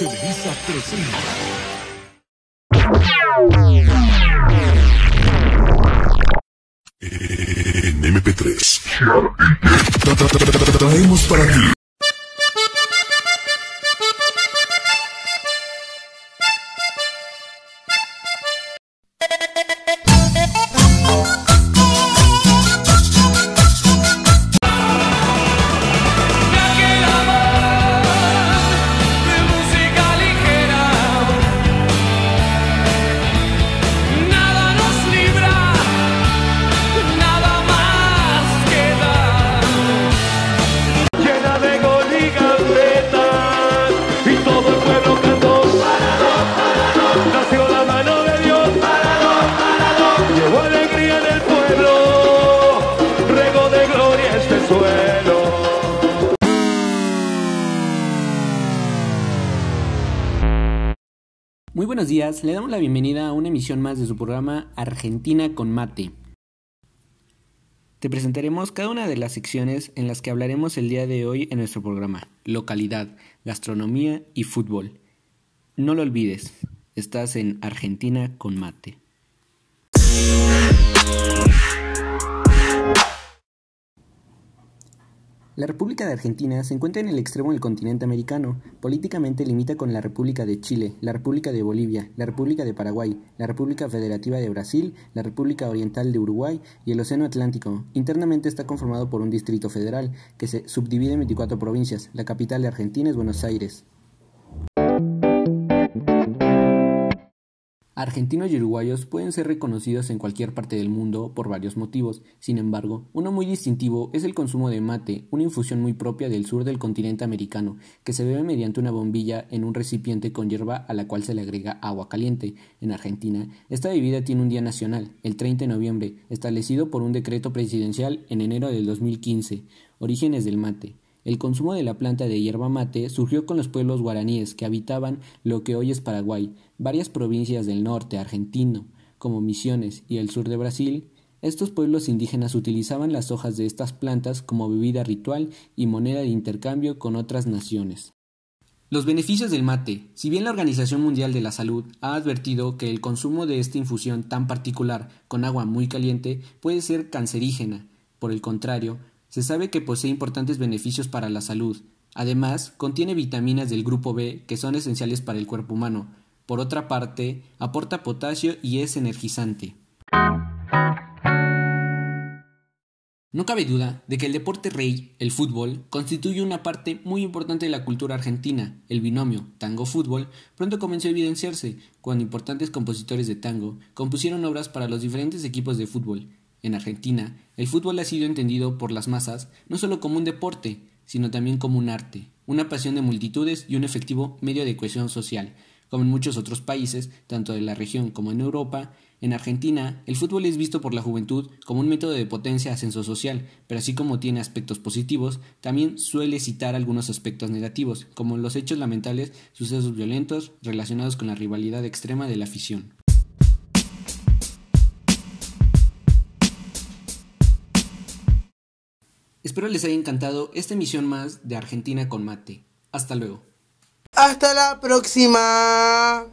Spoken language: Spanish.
Televisa presenta. En MP3 traemos para ti Muy buenos días, le damos la bienvenida a una emisión más de su programa Argentina con Mate. Te presentaremos cada una de las secciones en las que hablaremos el día de hoy en nuestro programa, localidad, gastronomía y fútbol. No lo olvides, estás en Argentina con Mate. La República de Argentina se encuentra en el extremo del continente americano. Políticamente limita con la República de Chile, la República de Bolivia, la República de Paraguay, la República Federativa de Brasil, la República Oriental de Uruguay y el Océano Atlántico. Internamente está conformado por un distrito federal que se subdivide en 24 provincias. La capital de Argentina es Buenos Aires. Argentinos y uruguayos pueden ser reconocidos en cualquier parte del mundo por varios motivos. Sin embargo, uno muy distintivo es el consumo de mate, una infusión muy propia del sur del continente americano, que se bebe mediante una bombilla en un recipiente con hierba a la cual se le agrega agua caliente. En Argentina, esta bebida tiene un día nacional, el 30 de noviembre, establecido por un decreto presidencial en enero del 2015. Orígenes del mate. El consumo de la planta de hierba mate surgió con los pueblos guaraníes que habitaban lo que hoy es Paraguay, varias provincias del norte argentino, como Misiones y el sur de Brasil. Estos pueblos indígenas utilizaban las hojas de estas plantas como bebida ritual y moneda de intercambio con otras naciones. Los beneficios del mate. Si bien la Organización Mundial de la Salud ha advertido que el consumo de esta infusión tan particular con agua muy caliente puede ser cancerígena, por el contrario, se sabe que posee importantes beneficios para la salud. Además, contiene vitaminas del grupo B que son esenciales para el cuerpo humano. Por otra parte, aporta potasio y es energizante. No cabe duda de que el deporte rey, el fútbol, constituye una parte muy importante de la cultura argentina. El binomio tango-fútbol pronto comenzó a evidenciarse cuando importantes compositores de tango compusieron obras para los diferentes equipos de fútbol. En Argentina, el fútbol ha sido entendido por las masas no solo como un deporte, sino también como un arte, una pasión de multitudes y un efectivo medio de cohesión social. Como en muchos otros países, tanto de la región como en Europa, en Argentina el fútbol es visto por la juventud como un método de potencia ascenso social, pero así como tiene aspectos positivos, también suele citar algunos aspectos negativos, como los hechos lamentables, sucesos violentos relacionados con la rivalidad extrema de la afición. Espero les haya encantado esta emisión más de Argentina con Mate. Hasta luego. Hasta la próxima.